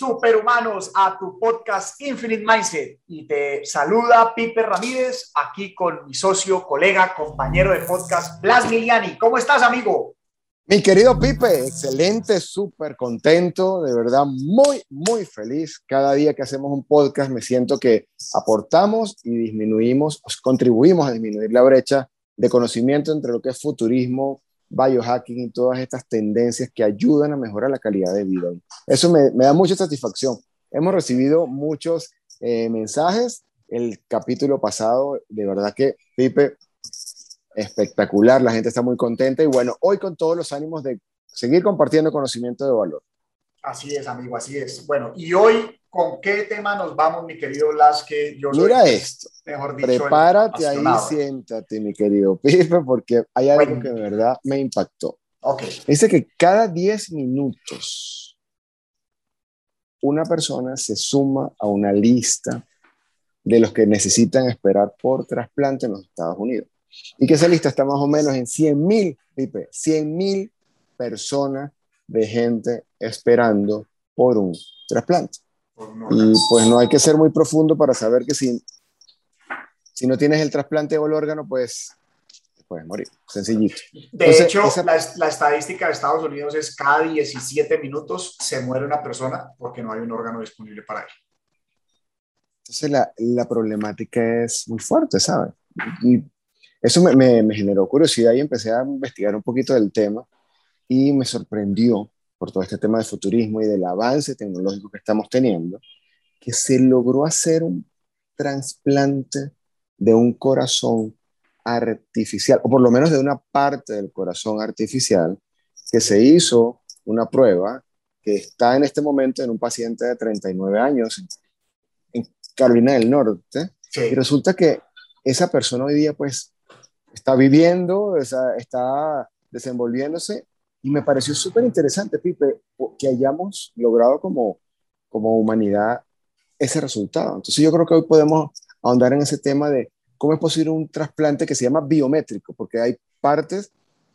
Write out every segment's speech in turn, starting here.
superhumanos, a tu podcast Infinite Mindset. Y te saluda Pipe Ramírez, aquí con mi socio, colega, compañero de podcast, Blas Miliani. ¿Cómo estás, amigo? Mi querido Pipe, excelente, súper contento, de verdad muy, muy feliz. Cada día que hacemos un podcast me siento que aportamos y disminuimos, contribuimos a disminuir la brecha de conocimiento entre lo que es futurismo, biohacking y todas estas tendencias que ayudan a mejorar la calidad de vida. Eso me, da mucha satisfacción. Hemos recibido muchos eh, mensajes. El capítulo pasado, de verdad que, Pipe, espectacular, la gente está muy contenta y bueno, hoy con todos los ánimos de seguir compartiendo conocimiento de valor. Así es, amigo, así es. Bueno, y hoy, ¿con qué tema nos vamos, mi querido Blas? Que yo Mira esto, mejor dicho, prepárate ahí, siéntate, mi querido Pipe, porque hay algo que de verdad me impactó. Ok. Dice que cada 10 minutos una persona se suma a una lista de los que necesitan esperar por trasplante en los Estados Unidos. Y que esa lista está más o menos en 100 mil, Pipe, 100 mil personas de gente esperando por un trasplante. Y pues no hay que ser muy profundo para saber que si, si no tienes el trasplante o el órgano, pues puedes morir, sencillito. De hecho, la, la, estadística de Estados Unidos es cada 17 minutos se muere una persona porque no hay un órgano disponible para él. Entonces la, la problemática es muy fuerte, ¿sabes? Y eso me, me, generó curiosidad y empecé a investigar un poquito del tema y me sorprendió por todo este tema de futurismo y del avance tecnológico que estamos teniendo, que se logró hacer un trasplante de un corazón artificial, o por lo menos de una parte del corazón artificial, que se hizo una prueba que está en este momento en un paciente de 39 años en Carolina del Norte, y resulta que esa persona hoy día pues está viviendo, está desenvolviéndose y me pareció súper interesante, Pipe, que hayamos logrado como, como humanidad ese resultado. Entonces yo creo que hoy podemos ahondar en ese tema de cómo es posible un trasplante que se llama biométrico, porque hay partes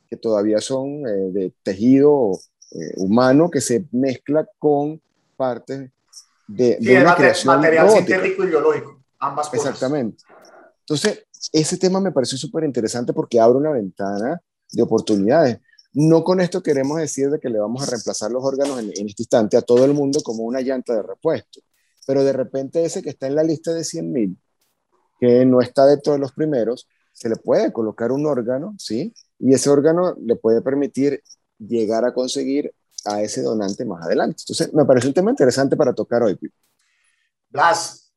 que todavía son eh, de tejido eh, humano que se mezcla con partes de, de una creación material sintético y biológico, ambas cosas. Exactamente. Entonces, ese tema me pareció súper interesante porque abre una ventana de oportunidades. No con esto queremos decir de que le vamos a reemplazar los órganos en, este instante a todo el mundo como una llanta de repuesto, pero de repente ese que está en la lista de 100.000, que no está de todos los primeros, se le puede colocar un órgano, ¿sí? Y ese órgano le puede permitir llegar a conseguir a ese donante más adelante. Entonces, me parece un tema interesante para tocar hoy. Blas,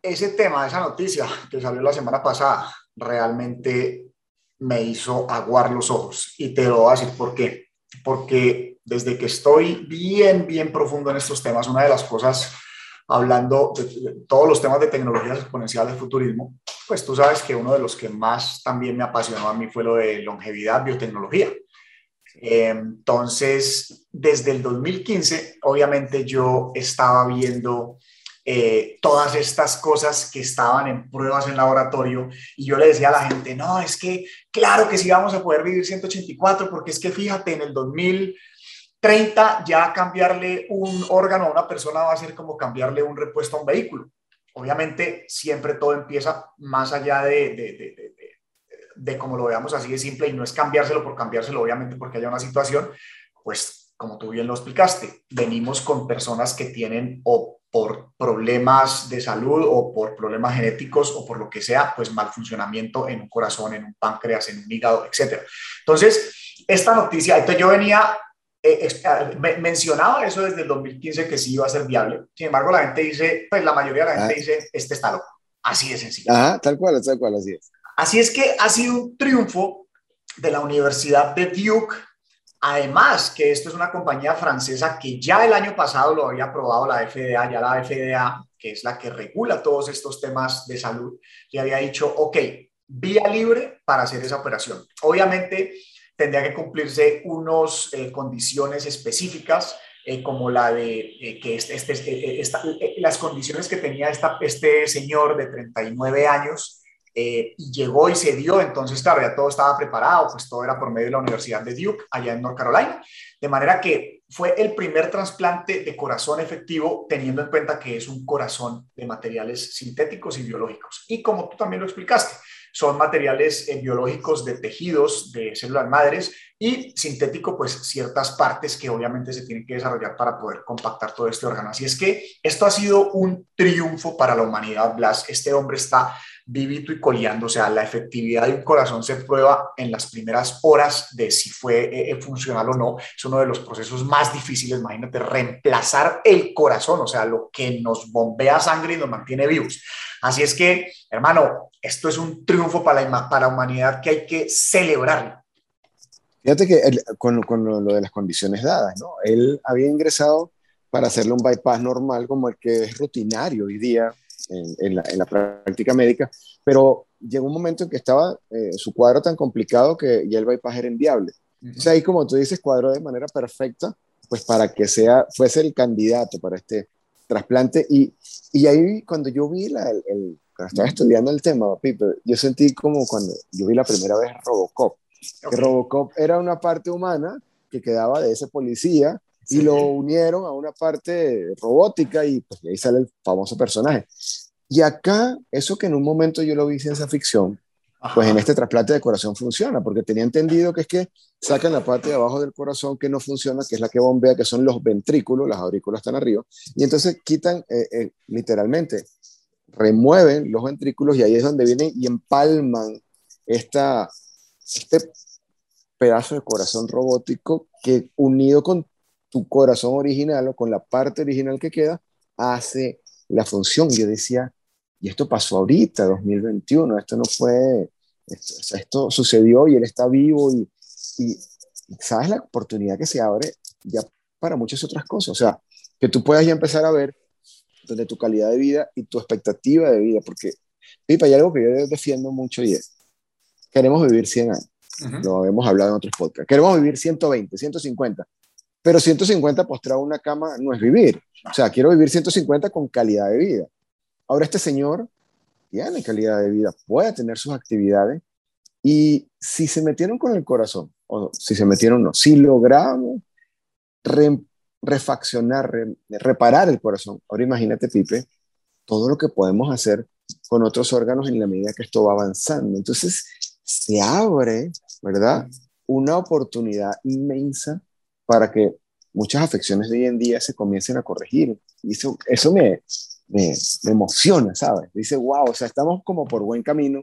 ese tema, esa noticia que salió la semana pasada, realmente me hizo aguar los ojos. Y te lo voy a decir por qué. Porque desde que estoy bien, bien profundo en estos temas, una de las cosas, hablando de, todos los temas de tecnologías exponenciales, futurismo, pues tú sabes que uno de los que más también me apasionó a mí fue lo de longevidad, biotecnología. Entonces, desde el 2015, obviamente yo estaba viendo eh, todas estas cosas que estaban en pruebas en laboratorio y yo le decía a la gente, no, es que claro que sí vamos a poder vivir 184 porque es que fíjate, en el 2030 ya cambiarle un órgano a una persona va a ser como cambiarle un repuesto a un vehículo. Obviamente siempre todo empieza más allá de, de, de, de como lo veamos así de simple y no es cambiárselo por cambiárselo, obviamente porque haya una situación, pues como tú bien lo explicaste, venimos con personas que tienen por problemas de salud o por problemas genéticos o por lo que sea, pues mal funcionamiento en un corazón, en un páncreas, en un hígado, etc. Entonces, esta noticia, entonces yo venía, eh, eh mencionaba eso desde el 2015 que sí iba a ser viable. Sin embargo, la gente dice, pues la mayoría de la gente ah. dice, este está loco. Así de sencillo. Ajá, tal cual, tal cual, así es. Así es que ha sido un triunfo de la Universidad de Duke Además, que esto es una compañía francesa que ya el año pasado lo había aprobado la FDA, ya la FDA, que es la que regula todos estos temas de salud, le había dicho, ok, vía libre para hacer esa operación. Obviamente tendría que cumplirse unas eh, condiciones específicas, eh, como la de eh, que este, este, las condiciones que tenía este señor de 39 años eh, y llegó y se dio, entonces claro, ya todo estaba preparado, pues todo era por medio de la Universidad de Duke, allá en North Carolina, de manera que fue el primer trasplante de corazón efectivo, teniendo en cuenta que es un corazón de materiales sintéticos y biológicos. Y como tú también lo explicaste, son materiales eh, biológicos de tejidos, de células madres y sintético, pues ciertas partes que obviamente se tienen que desarrollar para poder compactar todo este órgano. Así es que esto ha sido un triunfo para la humanidad, Blas. Este hombre está vivito y coleando, o sea, la efectividad de un corazón se prueba en las primeras horas de si fue eh, eh, funcional o no. Es uno de los procesos más difíciles, imagínate, reemplazar el corazón, o sea, lo que nos bombea sangre y nos mantiene vivos. Así es que, hermano, esto es un triunfo para la, para la humanidad que hay que celebrar. Fíjate que con, con, lo de las condiciones dadas, ¿no? Él había ingresado para hacerle un bypass normal como el que es rutinario hoy día en, la, en la, práctica médica, pero llegó un momento en que estaba eh, su cuadro tan complicado que ya el bypass era inviable. O sea, ahí como tú dices, cuadro de manera perfecta, pues para que sea, fuese el candidato para este trasplante. Y, y ahí cuando yo vi la, el, cuando estaba estudiando el tema, Pipe, yo sentí como cuando yo vi la primera vez Robocop, que Robocop era una parte humana que quedaba de ese policía y lo unieron a una parte robótica y pues ahí sale el famoso personaje. Y acá, eso que en un momento yo lo vi ciencia ficción, pues en este trasplante de corazón funciona, porque tenía entendido que es que sacan la parte de abajo del corazón que no funciona, que es la que bombea, que son los ventrículos, las aurículas están arriba, y entonces quitan eh, eh, literalmente, remueven los ventrículos y ahí es donde vienen y empalman esta, este pedazo de corazón robótico que unido con tu corazón original o con la parte original que queda, hace la función. Yo decía, y esto pasó ahorita, 2021, esto no fue, esto, sucedió y él está vivo y, y, sabes la oportunidad que se abre ya para muchas otras cosas. O sea, que tú puedas ya empezar a ver donde tu calidad de vida y tu expectativa de vida, porque, Pipa, hay algo que yo defiendo mucho y es, queremos vivir 100 años. Lo hemos hablado en otros podcasts. Queremos vivir 120, 150. Pero 150 postrado en una cama no es vivir. O sea, quiero vivir 150 con calidad de vida. Ahora este señor tiene calidad de vida, puede tener sus actividades y si se metieron con el corazón, o si se metieron no, si logramos refaccionar, reparar el corazón, ahora imagínate, Pipe, todo lo que podemos hacer con otros órganos en la medida que esto va avanzando. Entonces, se abre, ¿verdad? Una oportunidad inmensa para que muchas afecciones de hoy en día se comiencen a corregir. Y eso, eso me, me, emociona, ¿sabes? Dice, wow, o sea, estamos como por buen camino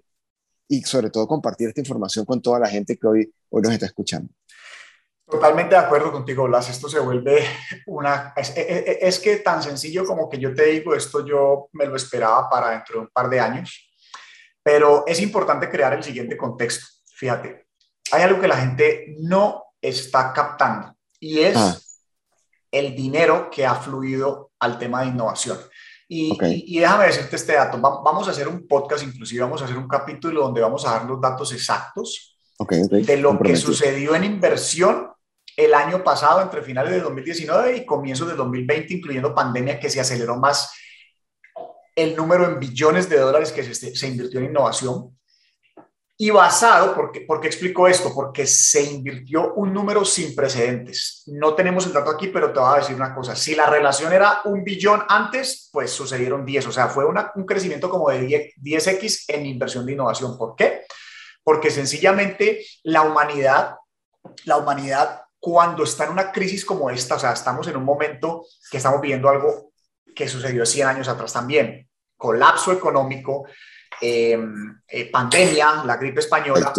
y sobre todo compartir esta información con toda la gente que hoy, hoy nos está escuchando. Totalmente de acuerdo contigo, Blas. Esto se vuelve una... Es, es, es, que tan sencillo como que yo te digo, esto yo me lo esperaba para dentro de un par de años, pero es importante crear el siguiente contexto. Fíjate, hay algo que la gente no está captando y es ah. el dinero que ha fluido al tema de innovación. Y, y, déjame decirte este dato, vamos a hacer un podcast, inclusive vamos a hacer un capítulo donde vamos a dar los datos exactos de lo que sucedió en inversión el año pasado, entre finales de 2019 y comienzos de 2020, incluyendo pandemia, que se aceleró más el número en billones de dólares que se, se invirtió en innovación. Y basado, porque, ¿por qué explico esto? Porque se invirtió un número sin precedentes. No tenemos el dato aquí, pero te voy a decir una cosa. Si la relación era un billón antes, pues sucedieron 10. O sea, fue un crecimiento como de 10, x en inversión de innovación. ¿Por qué? Porque sencillamente la humanidad, la humanidad cuando está en una crisis como esta, o sea, estamos en un momento que estamos viviendo algo que sucedió 100 años atrás también, colapso económico, eh, eh, pandemia, la gripe española.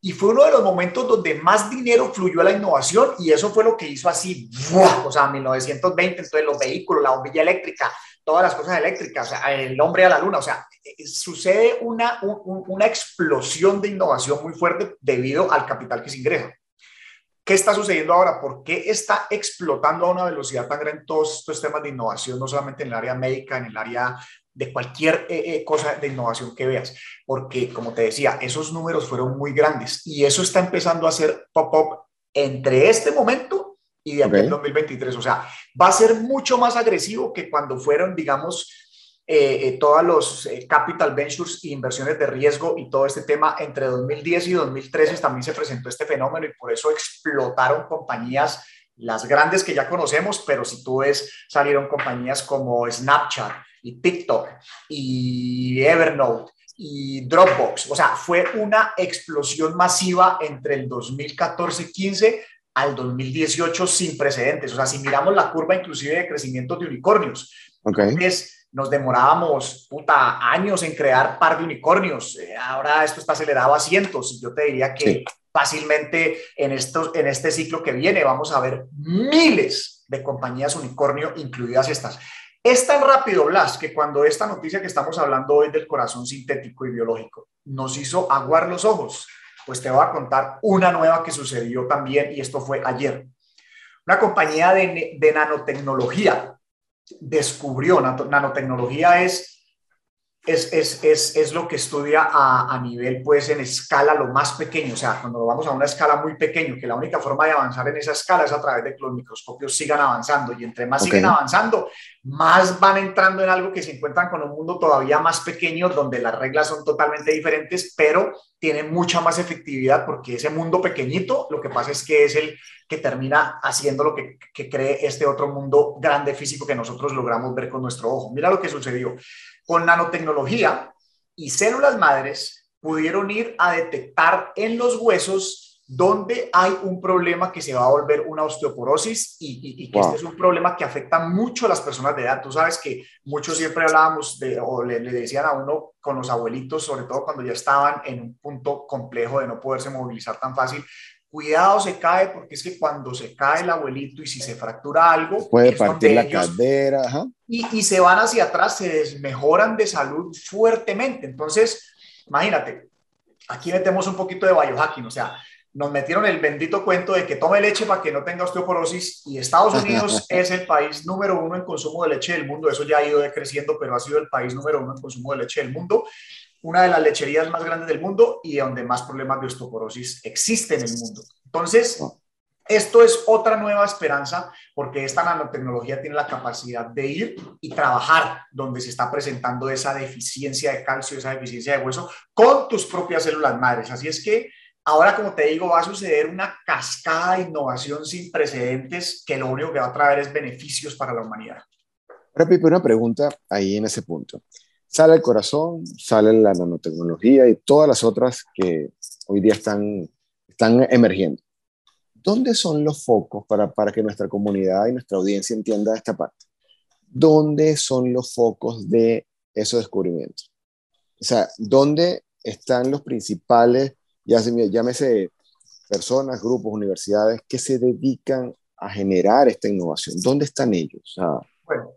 Y fue uno de los momentos donde más dinero fluyó a la innovación y eso fue lo que hizo así, o sea, 1920, entonces los vehículos, la bombilla eléctrica, todas las cosas eléctricas, o sea, el hombre a la luna, o sea, eh, sucede una, una explosión de innovación muy fuerte debido al capital que se ingresa. ¿Qué está sucediendo ahora? ¿Por qué está explotando a una velocidad tan grande todos estos temas de innovación, no solamente en el área médica, en el área de cualquier eh, eh, cosa de innovación que veas, porque como te decía, esos números fueron muy grandes y eso está empezando a hacer pop-up entre este momento y de aquí 2023. O sea, va a ser mucho más agresivo que cuando fueron, digamos, eh, eh, todos los eh, capital ventures e inversiones de riesgo y todo este tema, entre 2010 y 2013 también se presentó este fenómeno y por eso explotaron compañías, las grandes que ya conocemos, pero si tú ves, salieron compañías como Snapchat y TikTok y Evernote y Dropbox. O sea, fue una explosión masiva entre el 2014-15 al 2018 sin precedentes. O sea, si miramos la curva inclusive de crecimiento de unicornios, okay. es nos demorábamos puta, años en crear par de unicornios. Eh, ahora esto está acelerado a cientos. Yo te diría que sí. fácilmente en, estos, en este ciclo que viene vamos a ver miles de compañías unicornio, incluidas estas. Es tan rápido, Blas, que cuando esta noticia que estamos hablando hoy del corazón sintético y biológico nos hizo aguar los ojos, pues te voy a contar una nueva que sucedió también y esto fue ayer. Una compañía de, de nanotecnología descubrió. Nanotecnología es, es, es, es, es lo que estudia a, a, nivel, pues, en escala lo más pequeño. O sea, cuando vamos a una escala muy pequeña, que la única forma de avanzar en esa escala es a través de que los microscopios sigan avanzando. Y entre más okay. siguen avanzando, más van entrando en algo que se encuentran con un mundo todavía más pequeño, donde las reglas son totalmente diferentes, pero tienen mucha más efectividad porque ese mundo pequeñito, lo que pasa es que es el que termina haciendo lo que, que, cree este otro mundo grande físico que nosotros logramos ver con nuestro ojo. Mira lo que sucedió. Con nanotecnología y células madres pudieron ir a detectar en los huesos donde hay un problema que se va a volver una osteoporosis y, y, y que wow. este es un problema que afecta mucho a las personas de edad. Tú sabes que muchos siempre hablábamos de, o le, le, decían a uno con los abuelitos, sobre todo cuando ya estaban en un punto complejo de no poderse movilizar tan fácil, cuidado se cae porque es que cuando se cae el abuelito y si se fractura algo puede partir la ellos, cadera ajá. Y, y, se van hacia atrás se desmejoran de salud fuertemente entonces imagínate aquí metemos un poquito de biohacking o sea nos metieron el bendito cuento de que tome leche para que no tenga osteoporosis y Estados Unidos es el país número uno en consumo de leche del mundo. Eso ya ha ido decreciendo, pero ha sido el país número uno en consumo de leche del mundo. Una de las lecherías más grandes del mundo y donde más problemas de osteoporosis existen en el mundo. Entonces, esto es otra nueva esperanza porque esta nanotecnología tiene la capacidad de ir y trabajar donde se está presentando esa deficiencia de calcio, esa deficiencia de hueso con tus propias células madres. Así es que Ahora, como te digo, va a suceder una cascada de innovación sin precedentes que lo único que va a traer es beneficios para la humanidad. Ahora, Pipe, una pregunta ahí en ese punto. Sale el corazón, sale la nanotecnología y todas las otras que hoy día están, están emergiendo. ¿Dónde son los focos para, para que nuestra comunidad y nuestra audiencia entienda esta parte? ¿Dónde son los focos de esos descubrimientos? O sea, ¿dónde están los principales ya se, llámese personas, grupos, universidades que se dedican a generar esta innovación. ¿Dónde están ellos? Ah. Bueno,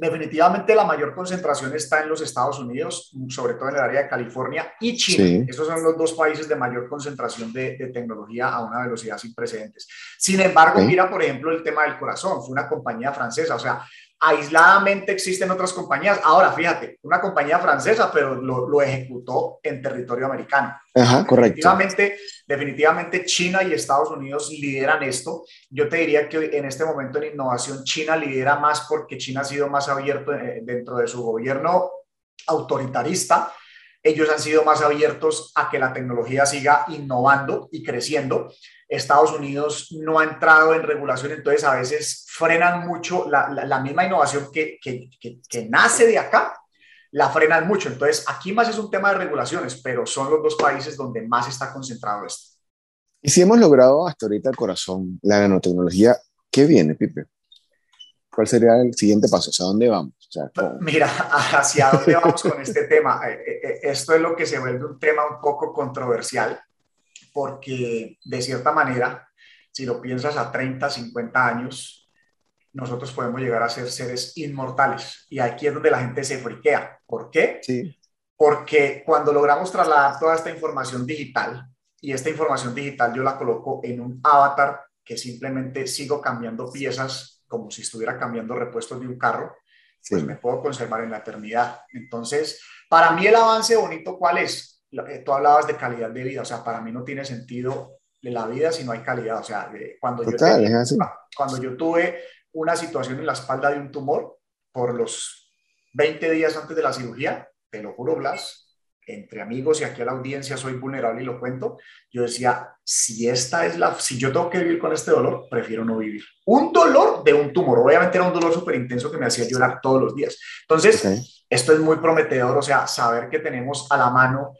definitivamente la mayor concentración está en los Estados Unidos, sobre todo en el área de California y China. Sí. Esos son los dos países de mayor concentración de, de tecnología a una velocidad sin precedentes. Sin embargo, mira, por ejemplo, el tema del corazón. Fue una compañía francesa, o sea, aisladamente existen otras compañías. Ahora, fíjate, una compañía francesa, pero lo, lo ejecutó en territorio americano. Ajá, correcto. Definitivamente, definitivamente China y Estados Unidos lideran esto. Yo te diría que en este momento en innovación China lidera más porque China ha sido más abierto eh, dentro de su gobierno autoritarista. Ellos han sido más abiertos a que la tecnología siga innovando y creciendo. Estados Unidos no ha entrado en regulación, entonces a veces frenan mucho la, la, la misma innovación que, que, que, que, nace de acá, la frenan mucho. Entonces aquí más es un tema de regulaciones, pero son los dos países donde más está concentrado esto. Y si hemos logrado hasta ahorita el corazón, la nanotecnología, ¿qué viene, Pipe? ¿Cuál sería el siguiente paso? ¿Hacia dónde vamos? O sea, Mira, ¿hacia dónde vamos con este tema? Eh, eh, esto es lo que se vuelve un tema un poco controversial porque de cierta manera, si lo piensas a 30, 50 años, nosotros podemos llegar a ser seres inmortales. Y aquí es donde la gente se friquea. ¿Por qué? Sí. Porque cuando logramos trasladar toda esta información digital, y esta información digital yo la coloco en un avatar que simplemente sigo cambiando piezas como si estuviera cambiando repuestos de un carro, pues sí. me puedo conservar en la eternidad. Entonces, para mí el avance bonito, ¿cuál es? Tú hablabas de calidad de vida, o sea, para mí no tiene sentido la vida si no hay calidad, o sea, cuando, Total, yo tenía, cuando yo tuve una situación en la espalda de un tumor, por los 20 días antes de la cirugía, te lo juro, Blas, entre amigos y aquí a la audiencia soy vulnerable y lo cuento, yo decía, si esta es la, si yo tengo que vivir con este dolor, prefiero no vivir. Un dolor de un tumor, obviamente era un dolor súper intenso que me hacía llorar todos los días. Entonces, esto es muy prometedor, o sea, saber que tenemos a la mano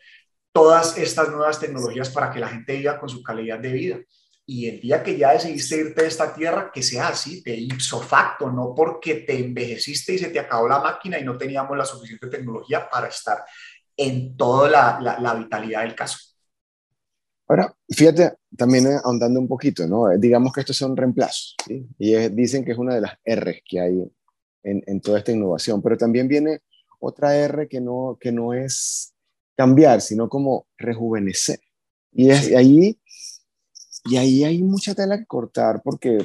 todas estas nuevas tecnologías para que la gente viva con su calidad de vida. Y el día que ya decidiste irte de esta tierra, que sea así, de ipso facto, no porque te envejeciste y se te acabó la máquina y no teníamos la suficiente tecnología para estar en toda la, la, vitalidad del caso. Ahora, fíjate, también ahondando un poquito, ¿no? Digamos que estos son reemplazos, ¿sí? Y dicen que es una de las R que hay en, en, toda esta innovación, pero también viene otra R que no, que no es cambiar, sino como rejuvenecer. Y es ahí, y ahí hay mucha tela que cortar porque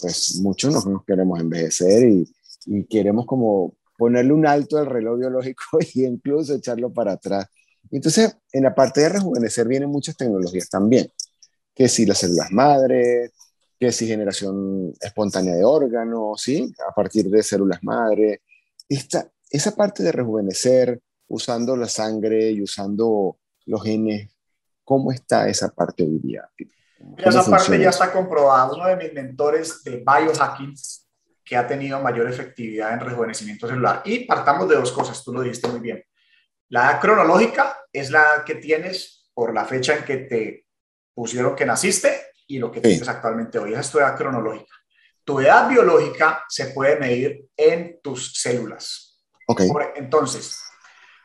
pues muchos nos queremos envejecer y, y queremos como ponerle un alto al reloj biológico y incluso echarlo para atrás. Entonces, en la parte de rejuvenecer vienen muchas tecnologías también, que si las células madre, que si generación espontánea de órganos, ¿sí? A partir de células madre. Esta, esa parte de rejuvenecer usando la sangre y usando los genes, ¿cómo está esa parte hoy día? Esa parte ya está comprobada. Uno de mis mentores de biohacking que ha tenido mayor efectividad en rejuvenecimiento celular. Y partamos de dos cosas, tú lo dijiste muy bien. La edad cronológica es la que tienes por la fecha en que te pusieron que naciste y lo que tienes actualmente hoy. Esa es tu edad cronológica. Tu edad biológica se puede medir en tus células. Okay. Entonces,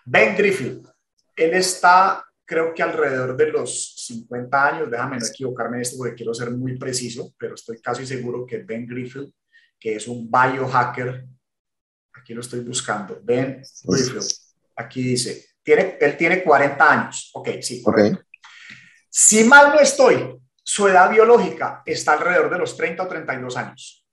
Ben Griffith, él está, creo que alrededor de los 50 años, déjame no equivocarme en esto porque quiero ser muy preciso, pero estoy casi seguro que Ben Griffith que es un biohacker. Aquí lo estoy buscando. Ben Griffith. Aquí dice, tiene, él tiene 40 años. Ok, sí, correcto. Si mal no estoy, su edad biológica está alrededor de los 30 o 32 años.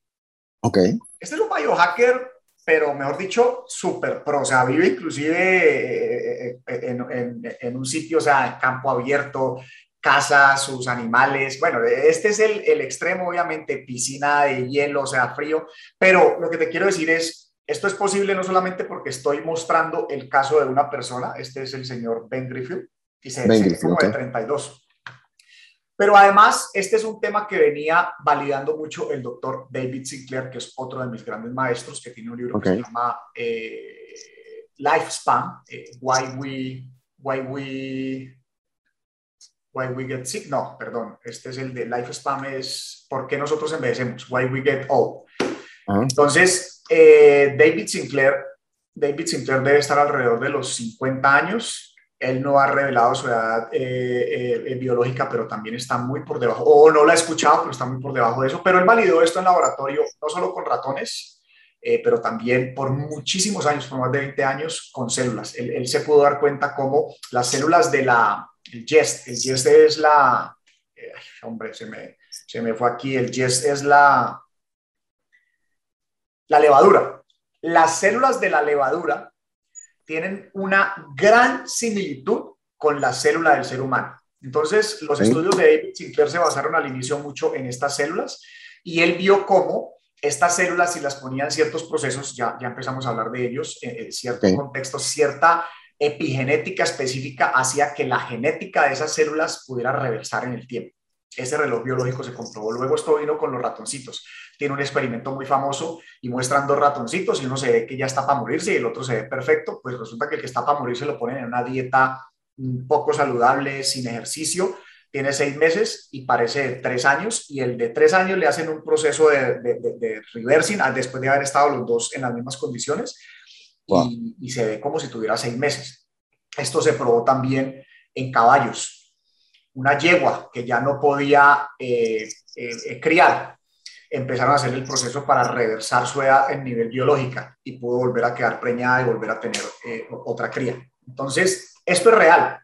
Ok. Este es un biohacker, pero mejor dicho, súper pro. O sea, vive inclusive eh, eh, en, en, un sitio, o sea, en campo abierto, casa, sus animales. Bueno, este es el, el, extremo, obviamente, piscina de hielo, o sea, frío, pero lo que te quiero decir es, esto es posible no solamente porque estoy mostrando el caso de una persona, este es el señor Ben Griffith, y se ve como de 32. Pero además, este es un tema que venía validando mucho el doctor David Sinclair, que es otro de mis grandes maestros, que tiene un libro que se llama eh, Lifespan, eh, Why We... Why we Why We Get Sick, no, perdón, este es el de Life Spam, es ¿por qué nosotros envejecemos? Why We Get Old. Entonces, eh, David Sinclair, David Sinclair debe estar alrededor de los 50 años. Él no ha revelado su edad eh, eh, biológica, pero también está muy por debajo, o no la ha escuchado, pero está muy por debajo de eso. Pero él validó esto en laboratorio, no solo con ratones, pero también por muchísimos años, por más de 20 años, con células. Él, él se pudo dar cuenta cómo las células de la, el jest. El jest es la, eh, hombre, se me, se me fue aquí, el jest es la, la levadura. Las células de la levadura tienen una gran similitud con la célula del ser humano. Entonces, los estudios de David Sinclair se basaron al inicio mucho en estas células y él vio cómo estas células, si las ponían ciertos procesos, ya, ya empezamos a hablar de ellos, en, cierto contexto, cierta epigenética específica hacía que la genética de esas células pudiera reversar en el tiempo. Ese reloj biológico se comprobó. Luego esto vino con los ratoncitos. Tiene un experimento muy famoso y muestran dos ratoncitos y uno se ve que ya está para morirse y el otro se ve perfecto. Pues resulta que el que está para morirse lo ponen en una dieta un poco saludable, sin ejercicio. Tiene seis meses y parece de tres años y el de tres años le hacen un proceso de, de, de reversing después de haber estado los dos en las mismas condiciones y, se ve como si tuviera seis meses. Esto se probó también en caballos. Una yegua que ya no podía eh, eh, eh, criar, empezaron a hacer el proceso para reversar su edad en nivel biológica y pudo volver a quedar preñada y volver a tener otra cría. Entonces, esto es real.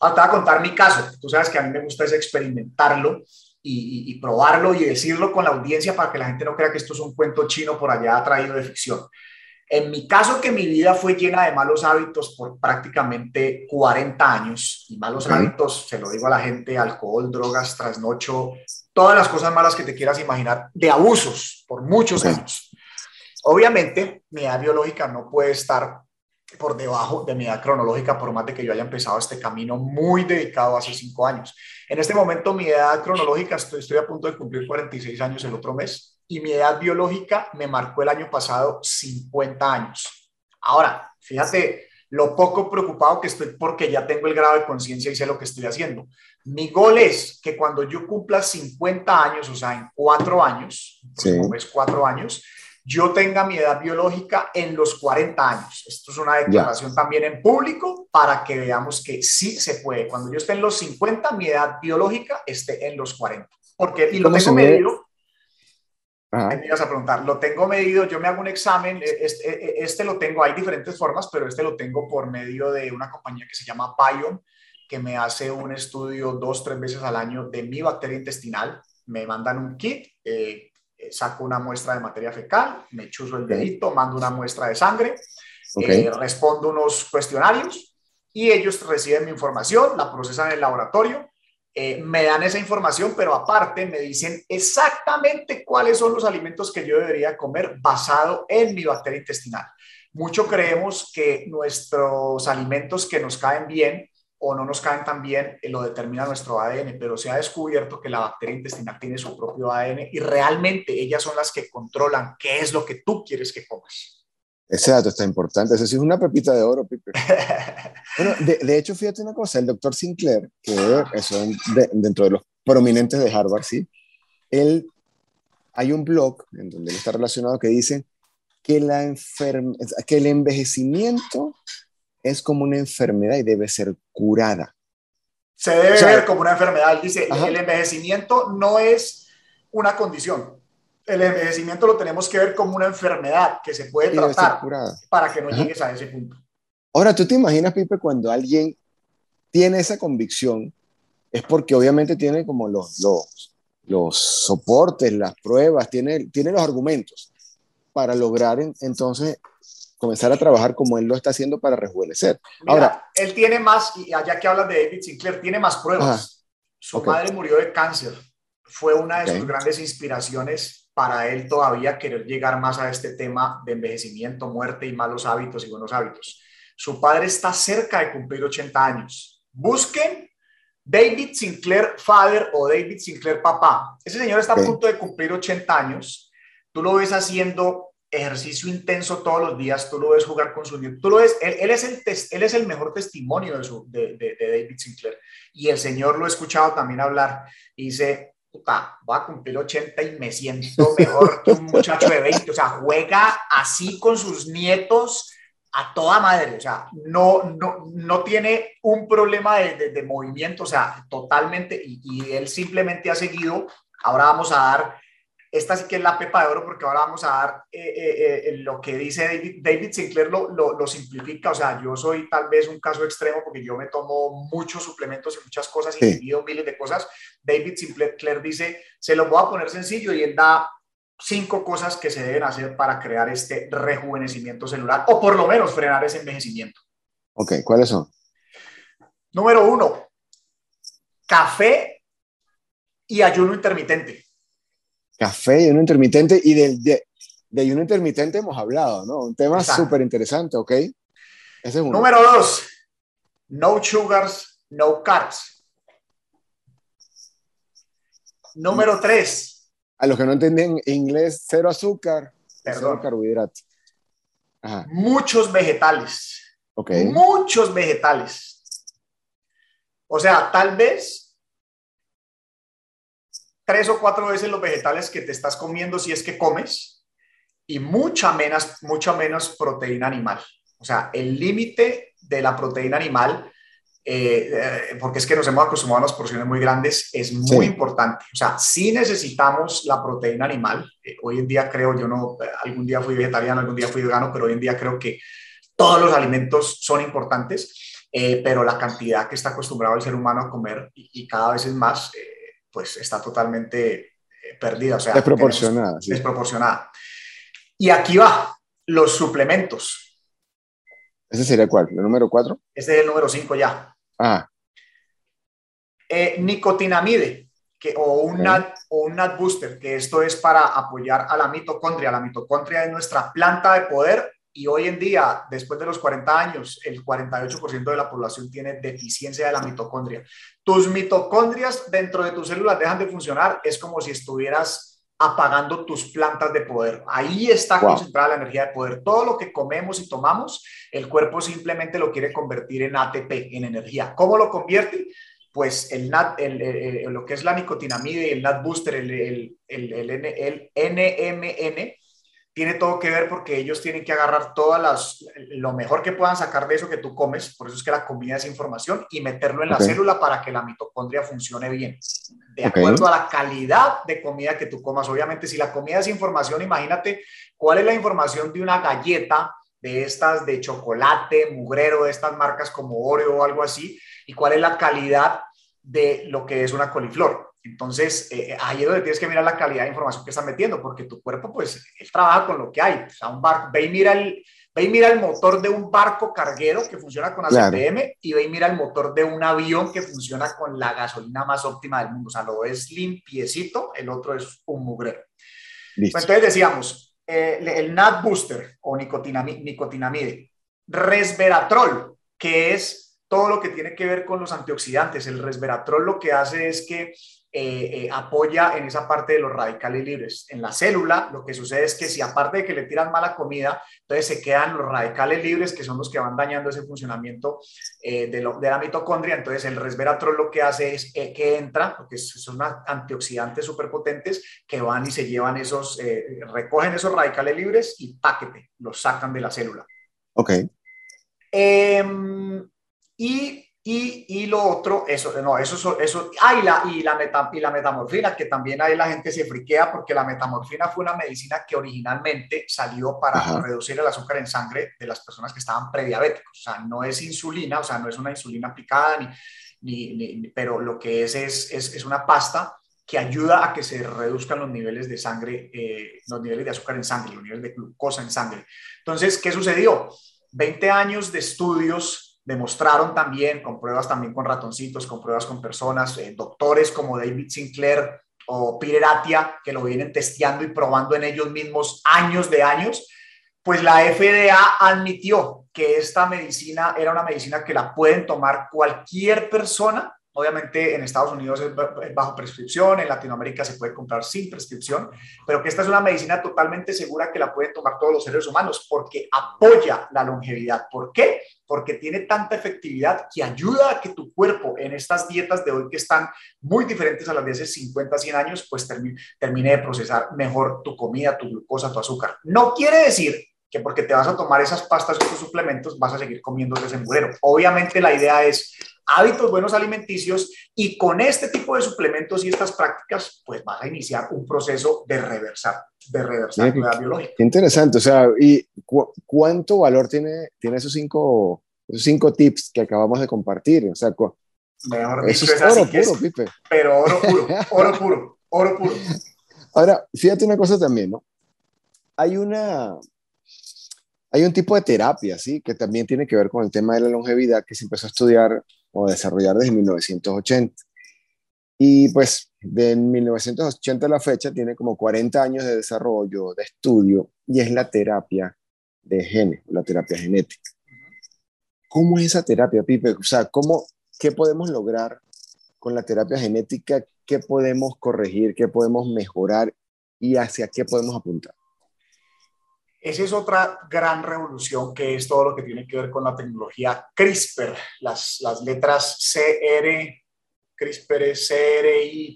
Ahora te voy a contar mi caso. Tú sabes que a mí me gusta experimentarlo y, y, probarlo y decirlo con la audiencia para que la gente no crea que esto es un cuento chino por allá traído de ficción. En mi caso, que mi vida fue llena de malos hábitos por prácticamente 40 años, y malos hábitos, se lo digo a la gente, alcohol, drogas, trasnocho, todas las cosas malas que te quieras imaginar, de abusos por muchos años. Obviamente, mi edad biológica no puede estar por debajo de mi edad cronológica, por más de que yo haya empezado este camino muy dedicado hace cinco años. En este momento, mi edad cronológica, estoy, estoy a punto de cumplir 46 años el otro mes, y mi edad biológica me marcó el año pasado 50 años. Ahora, fíjate lo poco preocupado que estoy porque ya tengo el grado de conciencia y sé lo que estoy haciendo. Mi gol es que cuando yo cumpla 50 años, o sea, en cuatro años, sí. es cuatro años, yo tenga mi edad biológica en los 40 años. Esto es una declaración también en público para que veamos que sí se puede. Cuando yo esté en los 50, mi edad biológica esté en los 40. Porque, y lo tengo medido. Ahí me ibas a preguntar, lo tengo medido, yo me hago un examen, este, este, lo tengo, hay diferentes formas, pero este lo tengo por medio de una compañía que se llama Biome, que me hace un estudio dos, tres veces al año de mi bacteria intestinal. Me mandan un kit, eh, eh, saco una muestra de materia fecal, me chuzo el dedito, mando una muestra de sangre, eh, respondo unos cuestionarios y ellos reciben mi información, la procesan en el laboratorio, eh, me dan esa información, pero aparte me dicen exactamente cuáles son los alimentos que yo debería comer basado en mi bacteria intestinal. Mucho creemos que nuestros alimentos que nos caen bien o no nos caen tan bien eh, lo determina nuestro ADN, pero se ha descubierto que la bacteria intestinal tiene su propio ADN y realmente ellas son las que controlan qué es lo que tú quieres que comas. Ese dato está importante, ese sí es una pepita de oro, Pipe. bueno, de, hecho, fíjate una cosa, el doctor Sinclair, que es dentro de los prominentes de Harvard, ¿sí? Él, hay un blog en donde él está relacionado que dice que, la que el envejecimiento es como una enfermedad y debe ser curada. Se debe ver como una enfermedad. Él dice, el envejecimiento no es una condición. El envejecimiento lo tenemos que ver como una enfermedad que se puede tratar para que no llegues a ese punto. Ahora, ¿tú te imaginas, Pipe, cuando alguien tiene esa convicción? Es porque obviamente tiene como los, los, los soportes, las pruebas, tiene, tiene los argumentos para lograr entonces comenzar a trabajar como él lo está haciendo para rejuvenecer. Ahora, él tiene más, y allá que hablas de David Sinclair, tiene más pruebas. Su madre murió de cáncer. Fue una de sus grandes inspiraciones para él todavía querer llegar más a este tema de envejecimiento, muerte y malos hábitos y buenos hábitos. Su padre está cerca de cumplir 80 años. Busquen David Sinclair Father o David Sinclair Papá. Ese señor está a punto de cumplir 80 años. Tú lo ves haciendo ejercicio intenso todos los días, tú lo ves jugar con su nieto, tú lo ves, él, es, el él es el mejor testimonio de, su, de, de, David Sinclair. Y el señor lo he escuchado también hablar dice, puta, voy a cumplir 80 y me siento mejor que un muchacho de 20, o sea, juega así con sus nietos a toda madre, o sea, no, no, no tiene un problema de, de movimiento, o sea, totalmente, y, y él simplemente ha seguido, ahora vamos a dar esta sí que es la pepa de oro porque ahora vamos a dar eh, eh, eh, lo que dice David, David Sinclair lo, lo, simplifica, o sea, yo soy tal vez un caso extremo porque yo me tomo muchos suplementos y muchas cosas y sí. miles de cosas. David Sinclair dice, se lo voy a poner sencillo y él da cinco cosas que se deben hacer para crear este rejuvenecimiento celular o por lo menos frenar ese envejecimiento. Ok, ¿cuáles son? Número uno, café y ayuno intermitente café y ayuno intermitente y del, de, de ayuno intermitente hemos hablado, ¿no? Un tema súper interesante, ¿ok? Ese es uno. Número dos, no sugars, no carbs. Número tres. A los que no entienden inglés, cero azúcar, cero carbohidratos. Muchos vegetales. Ok. Muchos vegetales. O sea, tal vez tres o cuatro veces los vegetales que te estás comiendo si es que comes y mucha menos, mucha menos proteína animal. O sea, el límite de la proteína animal, eh, eh, porque es que nos hemos acostumbrado a unas porciones muy grandes, es muy importante. O sea, si necesitamos la proteína animal. Eh, hoy en día creo, yo no, algún día fui vegetariano, algún día fui vegano, pero hoy en día creo que todos los alimentos son importantes, pero la cantidad que está acostumbrado el ser humano a comer y, cada vez es más pues está totalmente eh, perdida, o sea, desproporcionada. Desproporcionada. Y aquí va, los suplementos. ¿Ese sería cuál? ¿El número 4? Este es el número 5 ya. Ah. Eh, nicotinamide, que, o, un NAD, o un NAD booster, que esto es para apoyar a la mitocondria. La mitocondria es nuestra planta de poder y hoy en día, después de los 40 años, el 48% de la población tiene deficiencia de la mitocondria. Tus mitocondrias dentro de tus células dejan de funcionar, es como si estuvieras apagando tus plantas de poder. Ahí está concentrada la energía de poder. Todo lo que comemos y tomamos, el cuerpo simplemente lo quiere convertir en ATP, en energía. ¿Cómo lo convierte? Pues el, NAT, el, lo que es la nicotinamide y el NAT booster, el, el, el NMN, tiene todo que ver porque ellos tienen que agarrar todas las, lo mejor que puedan sacar de eso que tú comes, por eso es que la comida es información, y meterlo en la célula para que la mitocondria funcione bien, de acuerdo a la calidad de comida que tú comas. Obviamente, si la comida es información, imagínate cuál es la información de una galleta de estas de chocolate, mugrero, de estas marcas como Oreo o algo así, y cuál es la calidad de lo que es una coliflor. Entonces, eh, ahí es donde tienes que mirar la calidad de información que estás metiendo, porque tu cuerpo, pues, él trabaja con lo que hay. O sea, un barco, ve y mira el, ve y mira el motor de un barco carguero que funciona con ACPM y ve y mira el motor de un avión que funciona con la gasolina más óptima del mundo. O sea, lo es limpiecito, el otro es un mugrero. Entonces decíamos, eh, el NAD booster o nicotinamide, resveratrol, que es todo lo que tiene que ver con los antioxidantes. El resveratrol lo que hace es que eh, eh, apoya en esa parte de los radicales libres. En la célula, lo que sucede es que si aparte de que le tiran mala comida, entonces se quedan los radicales libres, que son los que van dañando ese funcionamiento eh, de, de, la mitocondria. Entonces el resveratrol lo que hace es que entra, porque son antioxidantes superpotentes que van y se llevan esos, recogen esos radicales libres y paquete, los sacan de la célula. Ok. Em, y y, y, lo otro, eso, no, eso, eso, ah, y la, y, la meta, y la metamorfina, que también ahí la gente se friquea porque la metamorfina fue una medicina que originalmente salió para reducir el azúcar en sangre de las personas que estaban prediabéticos. O sea, no es insulina, o sea, no es una insulina aplicada, ni, ni, pero lo que es, es, es, es, una pasta que ayuda a que se reduzcan los niveles de sangre, eh, los niveles de azúcar en sangre, los niveles de glucosa en sangre. Entonces, ¿qué sucedió? 20 años de estudios demostraron también, con pruebas también con ratoncitos, con pruebas con personas, eh, doctores como David Sinclair o Peter Atia, que lo vienen testeando y probando en ellos mismos años de años, pues la FDA admitió que esta medicina era una medicina que la pueden tomar cualquier persona Obviamente en Estados Unidos es bajo prescripción, en Latinoamérica se puede comprar sin prescripción, pero que esta es una medicina totalmente segura que la pueden tomar todos los seres humanos porque apoya la longevidad. ¿Por qué? Porque tiene tanta efectividad que ayuda a que tu cuerpo en estas dietas de hoy que están muy diferentes a las de hace 50, 100 años, pues termine, de procesar mejor tu comida, tu glucosa, tu azúcar. No quiere decir que porque te vas a tomar esas pastas o esos suplementos vas a seguir comiendo ese emburero. Obviamente la idea es hábitos buenos alimenticios y con este tipo de suplementos y estas prácticas, pues vas a iniciar un proceso de reversar, de reversar la biológica. Interesante, o sea, ¿y cuánto valor tiene, tiene esos cinco, esos cinco tips que acabamos de compartir? O sea, Mejor eso es, oro puro, Pipe. Pero oro puro, oro puro, oro puro. Ahora, fíjate una cosa también, ¿no? Hay una, hay un tipo de terapia, ¿sí? Que también tiene que ver con el tema de la longevidad que se empezó a estudiar o desarrollar desde 1980. Y pues de 1980 a la fecha tiene como 40 años de desarrollo, de estudio, y es la terapia de genes, la terapia genética. ¿Cómo es esa terapia, Pipe? O sea, ¿cómo, ¿qué podemos lograr con la terapia genética? ¿Qué podemos corregir? ¿Qué podemos mejorar? ¿Y hacia qué podemos apuntar? Esa es otra gran revolución que es todo lo que tiene que ver con la tecnología CRISPR, las, las letras CR, CRISPR,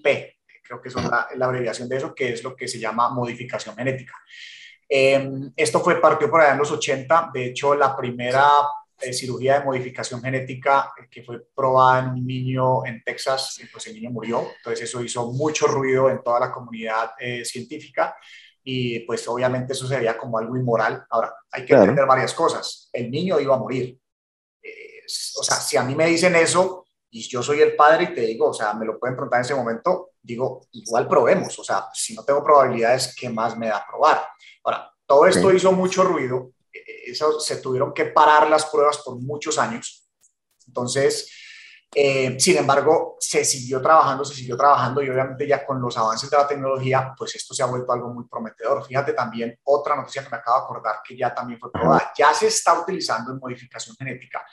P, creo que son la, la, abreviación de eso, que es lo que se llama modificación genética. Em, esto fue partió por allá en los 80, de hecho la primera eh, cirugía de modificación genética eh, que fue probada en un niño en Texas, pues el niño murió, entonces eso hizo mucho ruido en toda la comunidad eh, científica y pues obviamente eso sería como algo inmoral. Ahora, hay que entender varias cosas. El niño iba a morir. Eh, o sea, si a mí me dicen eso y yo soy el padre y te digo, o sea, me lo pueden preguntar en ese momento, digo, igual probemos. O sea, si no tengo probabilidades, ¿qué más me da probar? Ahora, todo esto hizo mucho ruido. Eh, eso, se tuvieron que parar las pruebas por muchos años. Entonces, Eh, sin embargo, se siguió trabajando, se siguió trabajando y obviamente ya con los avances de la tecnología, pues esto se ha vuelto algo muy prometedor. Fíjate también otra noticia que me acabo de acordar que ya también fue probada. Ya se está utilizando en modificación genética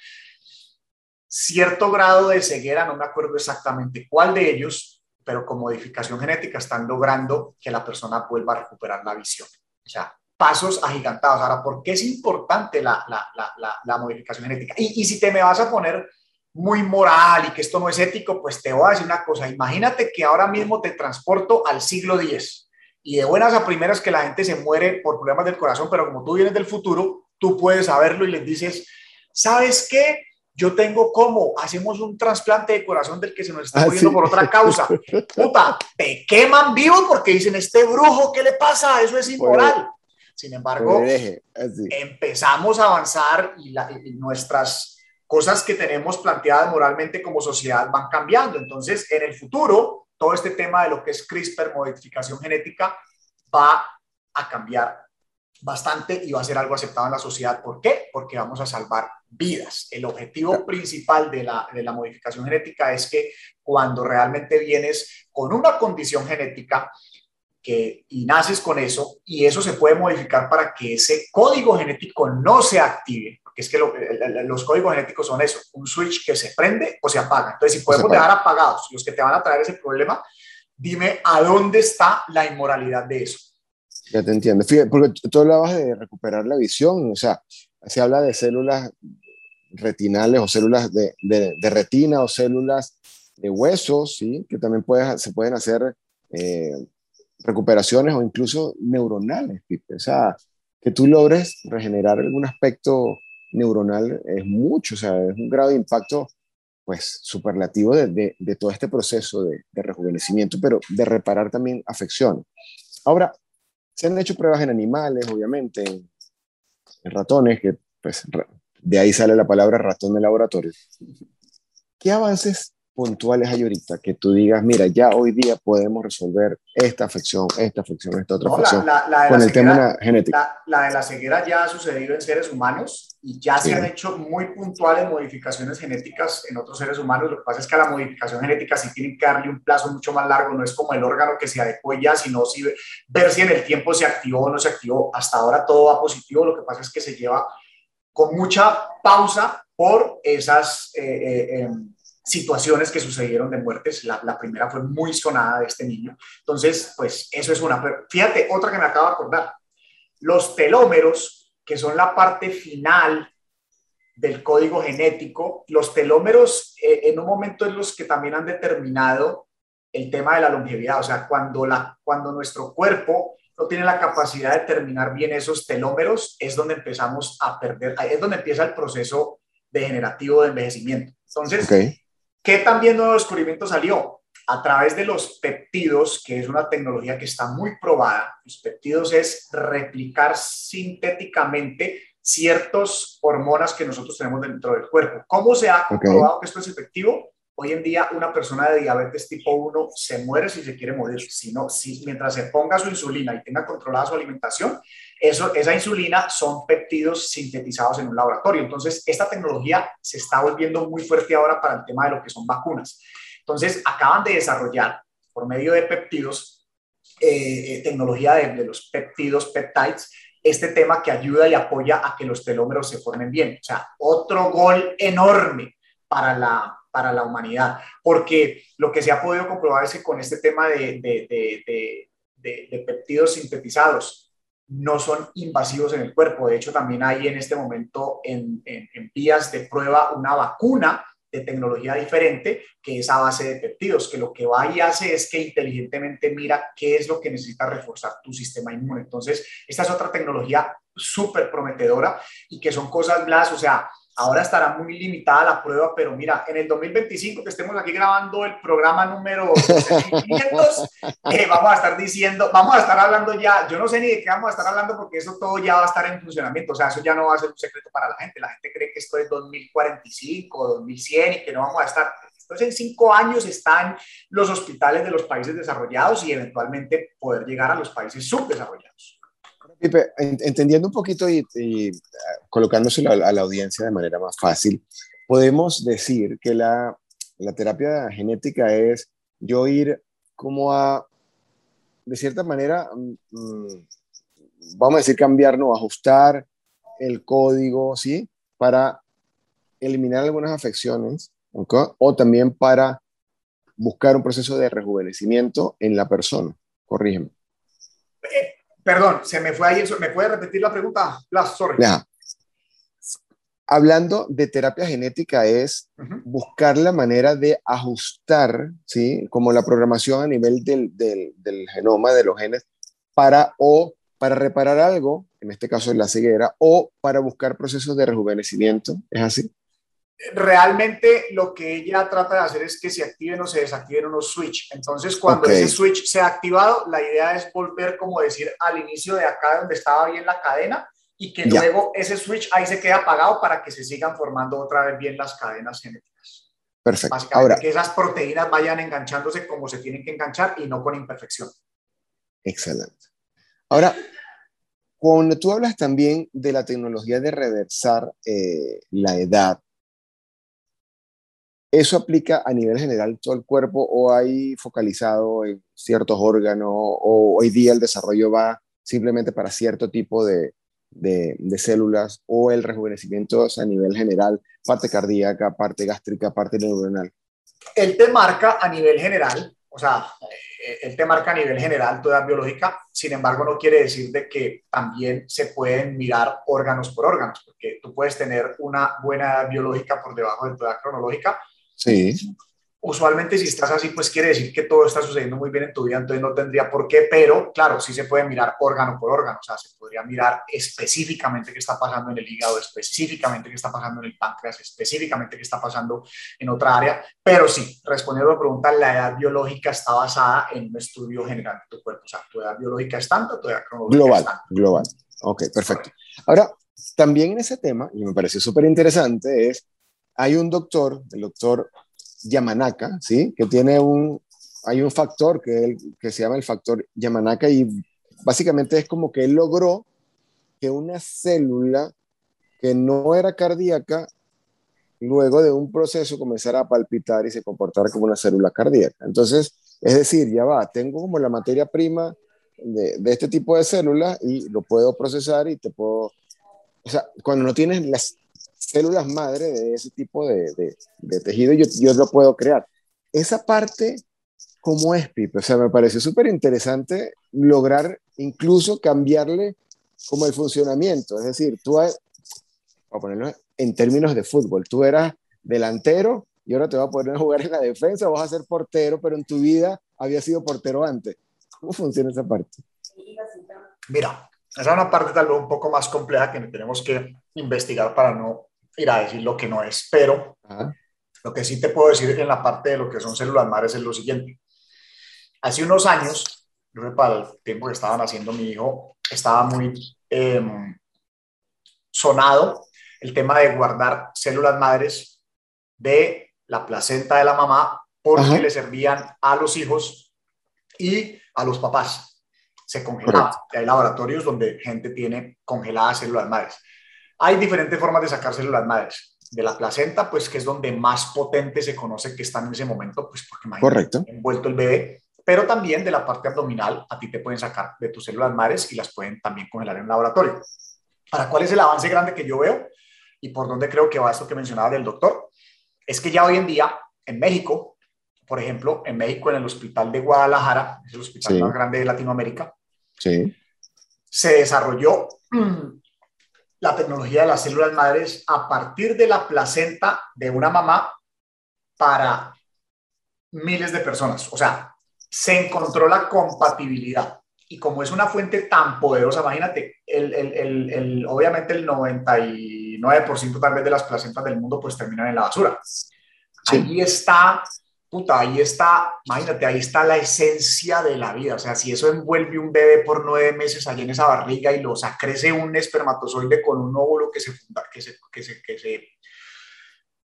cierto grado de ceguera, no me acuerdo exactamente cuál de ellos, pero con modificación genética están logrando que la persona vuelva a recuperar la visión. O sea, pasos agigantados. Ahora, ¿por qué es importante la, la, la, la modificación genética? Y, y, si te me vas a poner muy moral y que esto no es ético, pues te voy a decir una cosa. Imagínate que ahora mismo te transporto al siglo X y de buenas a primeras que la gente se muere por problemas del corazón, pero como tú vienes del futuro, tú puedes saberlo y les dices, ¿sabes qué? yo tengo como, hacemos un trasplante de corazón del que se nos está ah, muriendo por otra causa. Puta, te queman vivo porque dicen, este brujo, ¿qué le pasa? Eso es inmoral. Sin embargo, empezamos a avanzar y, nuestras cosas que tenemos planteadas moralmente como sociedad van cambiando. Entonces, en el futuro, todo este tema de lo que es CRISPR, modificación genética, va a cambiar bastante y va a ser algo aceptado en la sociedad. ¿Por qué? Porque vamos a salvar vidas. El objetivo principal de la, de la modificación genética es que cuando realmente vienes con una condición genética, que, y naces con eso, y eso se puede modificar para que ese código genético no se active, porque es que los códigos genéticos son eso, un switch que se prende o se apaga. Entonces, si podemos dejar apagados los que te van a traer ese problema, dime a dónde está la inmoralidad de eso. Ya te entiendo. Fíjate, porque tú hablabas de recuperar la visión, o sea, se habla de células retinales o células de, de, retina o células de huesos, ¿sí? que también puede, se pueden hacer eh, recuperaciones o incluso neuronales. O sea, que tú logres regenerar algún aspecto neuronal es mucho, o sea, es un grado de impacto pues superlativo de, de todo este proceso de, rejuvenecimiento, pero de reparar también afecciones. Ahora, se han hecho pruebas en animales, obviamente, en, en ratones, que pues de ahí sale la palabra ratón de laboratorio. ¿Qué avances puntuales hay ahorita que tú digas, mira, ya hoy día podemos resolver esta afección, esta afección, esta otra afección con el tema genético? La, de la ceguera ya ha sucedido en seres humanos y ya se han hecho muy puntuales modificaciones genéticas en otros seres humanos. Lo que pasa es que a la modificación genética sí tienen que darle un plazo mucho más largo, no es como el órgano que se adecuó ya, sino si, ver si en el tiempo se activó o no se activó. Hasta ahora todo va positivo, lo que pasa es que se lleva con mucha pausa por esas eh, eh, em, situaciones que sucedieron de muertes. La, primera fue muy sonada de este niño. Entonces, pues eso es una. Pero fíjate, otra que me acabo de acordar. Los telómeros, que son la parte final del código genético, los telómeros eh, en un momento en los que también han determinado el tema de la longevidad. O sea, cuando, la, cuando nuestro cuerpo no tiene la capacidad de terminar bien esos telómeros, es donde empezamos a perder, es donde empieza el proceso degenerativo de envejecimiento. Entonces, ¿qué también nuevo descubrimiento salió? A través de los peptidos, que es una tecnología que está muy probada, los peptidos es replicar sintéticamente ciertas hormonas que nosotros tenemos dentro del cuerpo. ¿Cómo se ha comprobado que esto es efectivo? Hoy en día una persona de diabetes tipo 1 se muere si se quiere morir, si no, si, mientras se ponga su insulina y tenga controlada su alimentación, esa insulina son péptidos sintetizados en un laboratorio. Entonces, esta tecnología se está volviendo muy fuerte ahora para el tema de lo que son vacunas. Entonces, acaban de desarrollar por medio de péptidos, eh, eh, tecnología de, de los péptidos, peptides, este tema que ayuda y apoya a que los telómeros se formen bien. O sea, otro gol enorme para la, para la humanidad, porque lo que se ha podido comprobar es que con este tema de, de, de, peptidos sintetizados no son invasivos en el cuerpo. De hecho, también hay en este momento en, en, en vías de prueba una vacuna de tecnología diferente que es a base de peptidos, que lo que va y hace es que inteligentemente mira qué es lo que necesita reforzar tu sistema inmune. Entonces, esta es otra tecnología súper prometedora y que son cosas, Blas, o sea, Ahora estará muy limitada la prueba, pero mira, en el 2025 que estemos aquí grabando el programa número 500, eh, vamos a estar diciendo, vamos a estar hablando ya, yo no sé ni de qué vamos a estar hablando porque eso todo ya va a estar en funcionamiento, o sea, eso ya no va a ser un secreto para la gente, la gente cree que esto es 2045, 2100 y que no vamos a estar, entonces en cinco años están los hospitales de los países desarrollados y eventualmente poder llegar a los países subdesarrollados. Pipe, entendiendo un poquito y, y colocándoselo a, la audiencia de manera más fácil, podemos decir que la La terapia genética es yo ir como a, de cierta manera, mm, mm, vamos a decir, cambiar, no, ajustar el código, ¿sí? Para eliminar algunas afecciones, o también para buscar un proceso de rejuvenecimiento en la persona. Corrígeme. Perdón, se me fue ahí. ¿Me puede repetir la pregunta? sorry. Hablando de terapia genética es buscar la manera de ajustar, ¿sí? Como la programación a nivel del, del, del genoma, de los genes, para o para reparar algo, en este caso la ceguera, o para buscar procesos de rejuvenecimiento. ¿Es así? Realmente lo que ella trata de hacer es que se activen o se desactiven unos switch. Entonces, cuando ese switch se ha activado, la idea es volver, como decir, al inicio de acá donde estaba bien la cadena y que luego ese switch ahí se quede apagado para que se sigan formando otra vez bien las cadenas genéticas. Perfecto. Ahora, que esas proteínas vayan enganchándose como se tienen que enganchar y no con imperfección. Excelente. Ahora, cuando tú hablas también de la tecnología de reversar eh, la edad, ¿eso aplica a nivel general todo el cuerpo o hay focalizado en ciertos órganos o hoy día el desarrollo va simplemente para cierto tipo de, de, de células o el rejuvenecimiento a nivel general, parte cardíaca, parte gástrica, parte neuronal? Él te marca a nivel general o sea, él te marca a nivel general tu edad biológica, sin embargo no quiere decir de que también se pueden mirar órganos por órganos, porque tú puedes tener una buena biológica por debajo de tu edad cronológica. Sí usualmente si estás así, pues quiere decir que todo está sucediendo muy bien en tu vida, entonces no tendría por qué, pero claro, sí se puede mirar órgano por órgano, o sea, se podría mirar específicamente qué está pasando en el hígado, específicamente qué está pasando en el páncreas, específicamente qué está pasando en otra área, pero sí, respondiendo a la pregunta, la edad biológica está basada en un estudio general de tu cuerpo, o sea, tu edad biológica es tanta, tu edad cronológica global, es tanta. Global, ok, perfecto. Ahora, también en ese tema, y me parece súper interesante, es, hay un doctor, el doctor Yamanaka, ¿sí? Que tiene un, hay un factor que, que se llama el factor Yamanaka y básicamente es como que él logró que una célula que no era cardíaca, luego de un proceso comenzara a palpitar y se comportara como una célula cardíaca. Entonces, es decir, ya va, tengo como la materia prima de, de este tipo de células y lo puedo procesar y te puedo, o sea, cuando no tienes las células madre de ese tipo de, de, tejido, yo, yo, lo puedo crear. Esa parte, ¿cómo es, Pipe? O sea, me parece súper interesante lograr incluso cambiarle como el funcionamiento. Es decir, tú, a ponerlo en términos de fútbol, tú eras delantero y ahora te vas a poner a jugar en la defensa, vas a ser portero, pero en tu vida había sido portero antes. ¿Cómo funciona esa parte? Mira, esa es una parte tal vez un poco más compleja que tenemos que investigar para no ir a decir lo que no es, pero lo que sí te puedo decir en la parte de lo que son células madres es lo siguiente. Hace unos años, para el tiempo que estaban haciendo mi hijo, estaba muy em, sonado el tema de guardar células madres de la placenta de la mamá porque le servían a los hijos y a los papás. Se congelaba. Hay laboratorios donde gente tiene congeladas células madres. Hay diferentes formas de sacar células madres. De la placenta, pues que es donde más potente se conoce que están en ese momento, pues porque Correcto. envuelto el bebé, pero también de la parte abdominal, a ti te pueden sacar de tus células madres y las pueden también congelar en un laboratorio. ¿Para cuál es el avance grande que yo veo y por dónde creo que va esto que mencionaba del doctor? Es que ya hoy en día en México, por ejemplo, en México en el hospital de Guadalajara, es el hospital más grande de Latinoamérica, sí. se desarrolló la tecnología de las células madres a partir de la placenta de una mamá para miles de personas. O sea, se encontró la compatibilidad. Y como es una fuente tan poderosa, imagínate, el, el, el, obviamente el 99% tal vez de las placentas del mundo pues terminan en la basura. Ahí está ahí está, imagínate, ahí está la esencia de la vida. O sea, si eso envuelve un bebé por nueve meses allí en esa barriga y lo o sea, crece un espermatozoide con un óvulo que se, que se, que se, que se,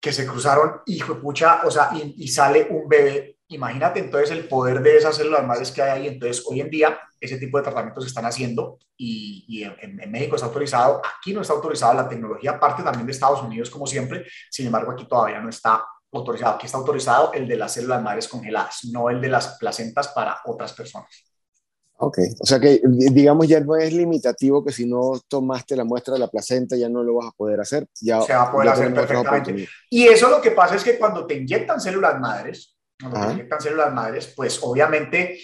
que se cruzaron, hijo pucha, o sea, y, sale un bebé. Imagínate entonces el poder de esas células madres que hay ahí. Entonces, hoy en día, ese tipo de tratamientos se están haciendo y, en, México está autorizado. Aquí no está autorizada la tecnología, parte también de Estados Unidos, como siempre. Sin embargo, aquí todavía no está autorizado. Aquí está autorizado el de las células madres congeladas, no el de las placentas para otras personas. Ok, o sea que digamos ya no es limitativo que si no tomaste la muestra de la placenta ya no lo vas a poder hacer. Ya, Se va a poder hacer perfectamente. Y eso lo que pasa es que cuando te inyectan células madres, cuando te inyectan células madres, pues obviamente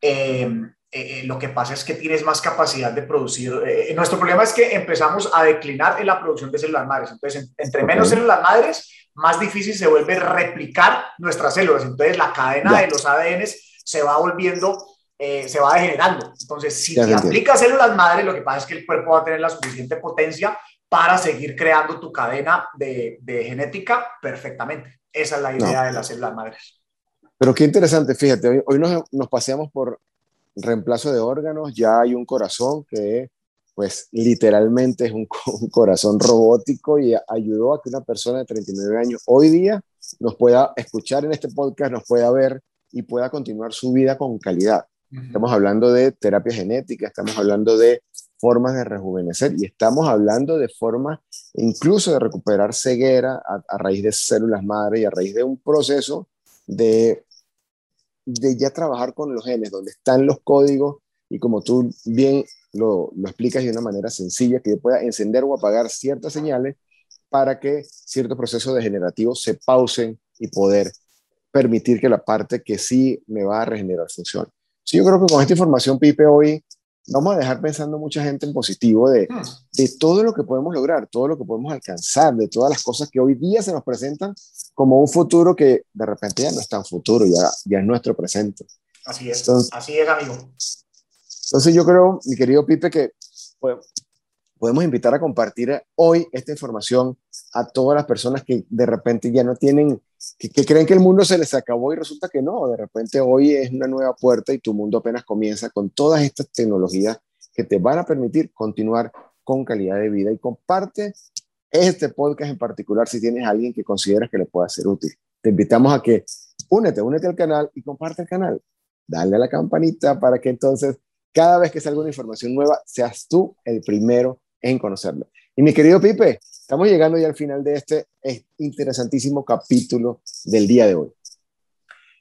eh, eh, lo que pasa es que tienes más capacidad de producir. Eh, nuestro problema es que empezamos a declinar en la producción de células madres. Entonces, entre menos células madres, más difícil se vuelve replicar nuestras células. Entonces, la cadena de los ADN se va volviendo eh, se va degenerando. Entonces, si te aplicas células madre, lo que pasa es que el cuerpo va a tener la suficiente potencia para seguir creando tu cadena de, genética perfectamente. Esa es la idea de las células madres. Pero qué interesante, fíjate, hoy, nos, paseamos por reemplazo de órganos, ya hay un corazón que pues literalmente es un, un, corazón robótico y ayudó a que una persona de 39 años hoy día nos pueda escuchar en este podcast, nos pueda ver y pueda continuar su vida con calidad. Estamos hablando de terapia genética, estamos hablando de formas de rejuvenecer y estamos hablando de formas incluso de recuperar ceguera a, raíz de células madre y a raíz de un proceso de, de ya trabajar con los genes, donde están los códigos y como tú bien lo, lo explicas de una manera sencilla, que yo pueda encender o apagar ciertas señales para que ciertos procesos degenerativos se pausen y poder permitir que la parte que sí me va a regenerar funcione. Sí, yo creo que con esta información, Pipe, hoy vamos a dejar pensando mucha gente en positivo de, hmm. de todo lo que podemos lograr, todo lo que podemos alcanzar, de todas las cosas que hoy día se nos presentan como un futuro que de repente ya no es tan futuro, ya, ya es nuestro presente. Así es, así es, amigo. Entonces yo creo, mi querido Pipe, que pues, podemos invitar a compartir hoy esta información a todas las personas que de repente ya no tienen que, creen que el mundo se les acabó y resulta que no, de repente hoy es una nueva puerta y tu mundo apenas comienza con todas estas tecnologías que te van a permitir continuar con calidad de vida y comparte este podcast en particular si tienes a alguien que consideras que le pueda ser útil. Te invitamos a que únete, únete al canal y comparte el canal. Dale a la campanita para que entonces cada vez que salga una información nueva seas tú el primero en conocerlo. Y mi querido Pipe, estamos llegando ya al final de este interesantísimo capítulo del día de hoy.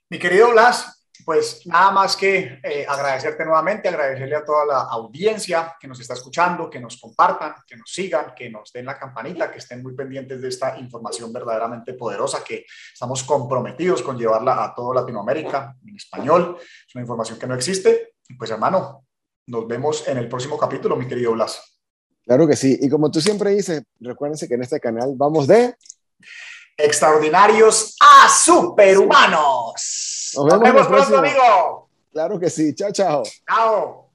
Mi querido Blas, pues nada más que eh, agradecerte nuevamente, agradecerle a toda la audiencia que nos está escuchando, que nos compartan, que nos sigan, que nos den la campanita, que estén muy pendientes de esta información verdaderamente poderosa que estamos comprometidos con llevarla a toda Latinoamérica en español. Es una información que no existe. Pues hermano, nos vemos en el próximo capítulo, mi querido Blas. Claro que sí. Y como tú siempre dices, recuérdense que en este canal vamos de extraordinarios a superhumanos. Nos vemos, pronto, amigo. Claro que sí. Chao, chao. Chao.